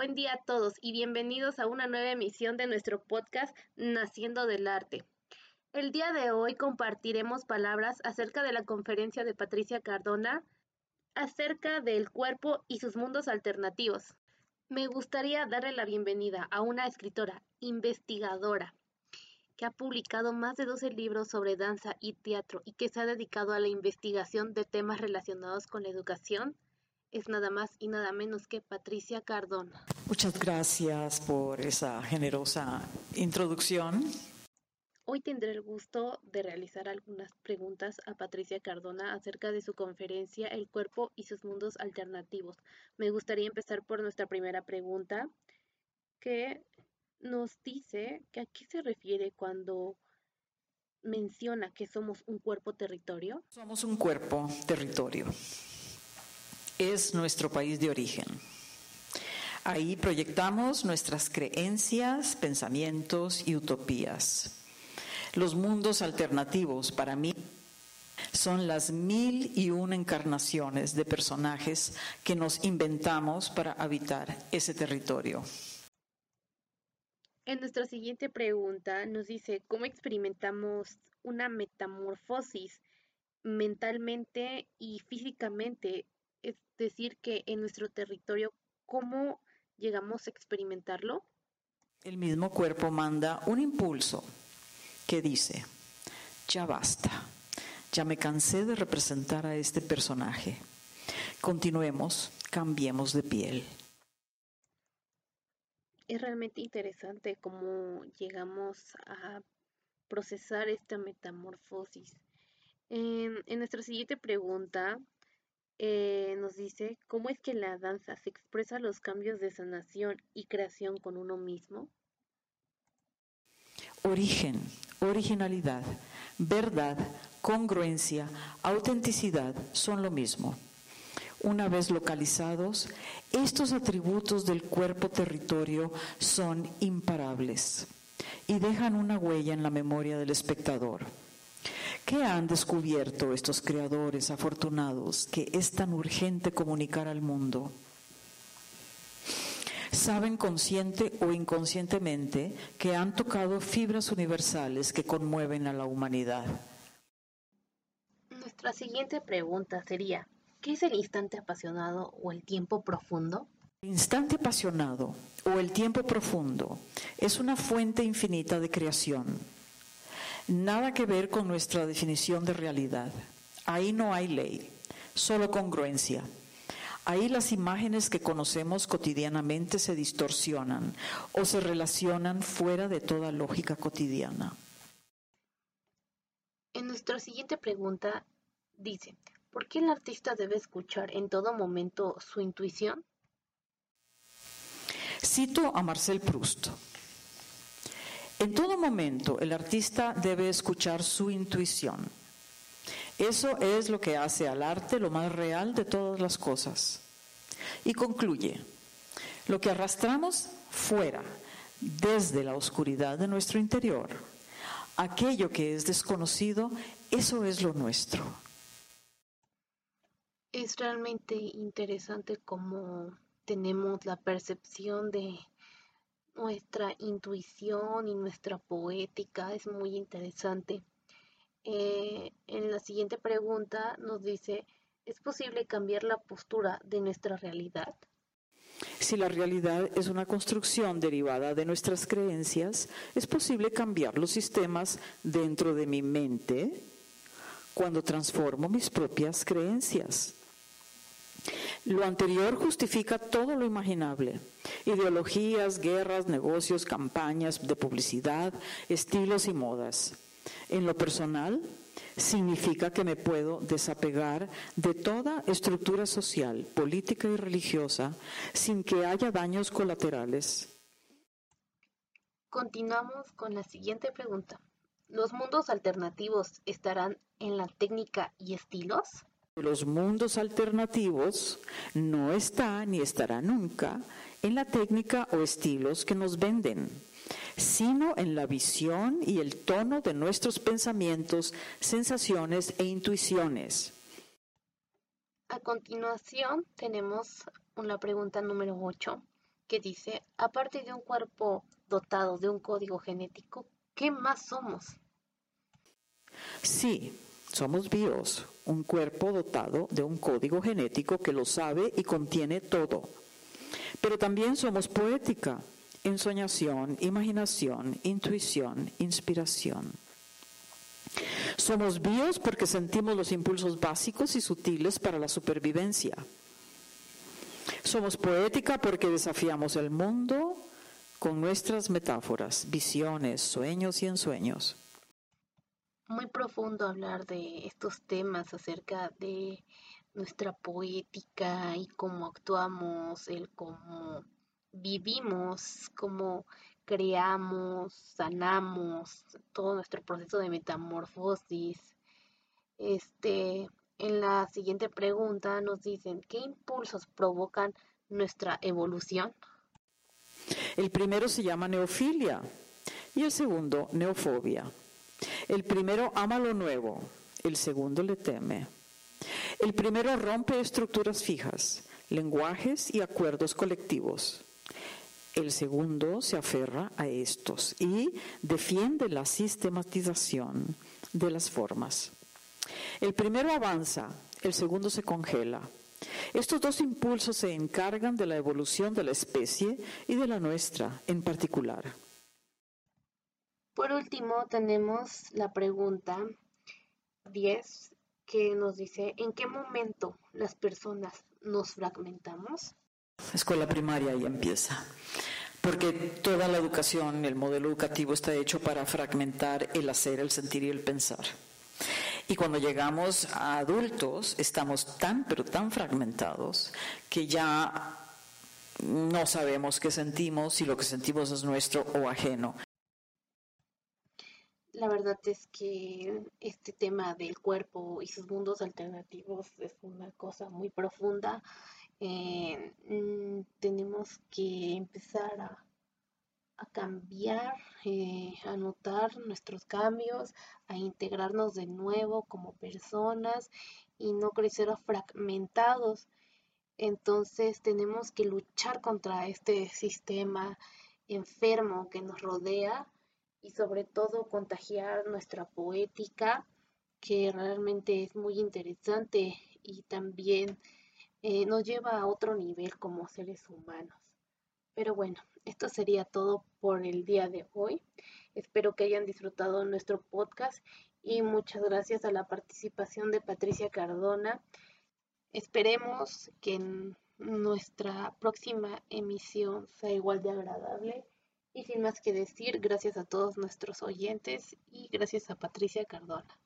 buen día a todos y bienvenidos a una nueva emisión de nuestro podcast Naciendo del Arte. El día de hoy compartiremos palabras acerca de la conferencia de Patricia Cardona acerca del cuerpo y sus mundos alternativos. Me gustaría darle la bienvenida a una escritora, investigadora, que ha publicado más de 12 libros sobre danza y teatro y que se ha dedicado a la investigación de temas relacionados con la educación, es nada más y nada menos que Patricia Cardona. Muchas gracias por esa generosa introducción. Hoy tendré el gusto de realizar algunas preguntas a Patricia Cardona acerca de su conferencia El cuerpo y sus mundos alternativos. Me gustaría empezar por nuestra primera pregunta, que nos dice que a qué se refiere cuando menciona que somos un cuerpo territorio. Somos un cuerpo territorio es nuestro país de origen. Ahí proyectamos nuestras creencias, pensamientos y utopías. Los mundos alternativos para mí son las mil y una encarnaciones de personajes que nos inventamos para habitar ese territorio. En nuestra siguiente pregunta nos dice, ¿cómo experimentamos una metamorfosis mentalmente y físicamente es decir, que en nuestro territorio, ¿cómo llegamos a experimentarlo? El mismo cuerpo manda un impulso que dice, ya basta, ya me cansé de representar a este personaje. Continuemos, cambiemos de piel. Es realmente interesante cómo llegamos a procesar esta metamorfosis. En, en nuestra siguiente pregunta eh, nos dice cómo es que la danza se expresa los cambios de sanación y creación con uno mismo. Origen, originalidad, verdad, congruencia, autenticidad son lo mismo. Una vez localizados, estos atributos del cuerpo territorio son imparables y dejan una huella en la memoria del espectador. ¿Qué han descubierto estos creadores afortunados que es tan urgente comunicar al mundo? Saben consciente o inconscientemente que han tocado fibras universales que conmueven a la humanidad. Nuestra siguiente pregunta sería, ¿qué es el instante apasionado o el tiempo profundo? El instante apasionado o el tiempo profundo es una fuente infinita de creación Nada que ver con nuestra definición de realidad. Ahí no hay ley, solo congruencia. Ahí las imágenes que conocemos cotidianamente se distorsionan o se relacionan fuera de toda lógica cotidiana. En nuestra siguiente pregunta dice, ¿por qué el artista debe escuchar en todo momento su intuición? Cito a Marcel Proust. En todo momento el artista debe escuchar su intuición. Eso es lo que hace al arte lo más real de todas las cosas. Y concluye, lo que arrastramos fuera, desde la oscuridad de nuestro interior, aquello que es desconocido, eso es lo nuestro. Es realmente interesante cómo tenemos la percepción de nuestra intuición y nuestra poética es muy interesante. Eh, en la siguiente pregunta nos dice, ¿es posible cambiar la postura de nuestra realidad? Si la realidad es una construcción derivada de nuestras creencias, es posible cambiar los sistemas dentro de mi mente cuando transformo mis propias creencias. Lo anterior justifica todo lo imaginable. Ideologías, guerras, negocios, campañas de publicidad, estilos y modas. En lo personal, significa que me puedo desapegar de toda estructura social, política y religiosa sin que haya daños colaterales. Continuamos con la siguiente pregunta. ¿Los mundos alternativos estarán en la técnica y estilos? Los mundos alternativos no está ni estará nunca en la técnica o estilos que nos venden, sino en la visión y el tono de nuestros pensamientos, sensaciones e intuiciones. A continuación tenemos una pregunta número 8 que dice, aparte de un cuerpo dotado de un código genético, ¿qué más somos? Sí, somos bios, un cuerpo dotado de un código genético que lo sabe y contiene todo. Pero también somos poética, ensoñación, imaginación, intuición, inspiración. Somos bios porque sentimos los impulsos básicos y sutiles para la supervivencia. Somos poética porque desafiamos el mundo con nuestras metáforas, visiones, sueños y ensueños. Muy profundo hablar de estos temas acerca de nuestra poética y cómo actuamos, el cómo vivimos, cómo creamos, sanamos, todo nuestro proceso de metamorfosis. Este, en la siguiente pregunta nos dicen, ¿qué impulsos provocan nuestra evolución? El primero se llama neofilia y el segundo neofobia. El primero ama lo nuevo, el segundo le teme. El primero rompe estructuras fijas, lenguajes y acuerdos colectivos. El segundo se aferra a estos y defiende la sistematización de las formas. El primero avanza, el segundo se congela. Estos dos impulsos se encargan de la evolución de la especie y de la nuestra en particular. Por último, tenemos la pregunta 10 que nos dice, ¿en qué momento las personas nos fragmentamos? Escuela primaria y empieza. Porque toda la educación, el modelo educativo está hecho para fragmentar el hacer, el sentir y el pensar. Y cuando llegamos a adultos, estamos tan, pero tan fragmentados que ya no sabemos qué sentimos, si lo que sentimos es nuestro o ajeno. La verdad es que este tema del cuerpo y sus mundos alternativos es una cosa muy profunda eh, mm, tenemos que empezar a, cambiar, eh, a notar nuestros cambios, a integrarnos de nuevo como personas y no crecer fragmentados. Entonces tenemos que luchar contra este sistema enfermo que nos rodea y sobre todo contagiar nuestra poética que realmente es muy interesante y también eh, nos lleva a otro nivel como seres humanos. Pero bueno, esto sería todo por el día de hoy. Espero que hayan disfrutado nuestro podcast y muchas gracias a la participación de Patricia Cardona. Esperemos que nuestra próxima emisión sea igual de agradable. Y sin más que decir, gracias a todos nuestros oyentes y gracias a Patricia Cardona.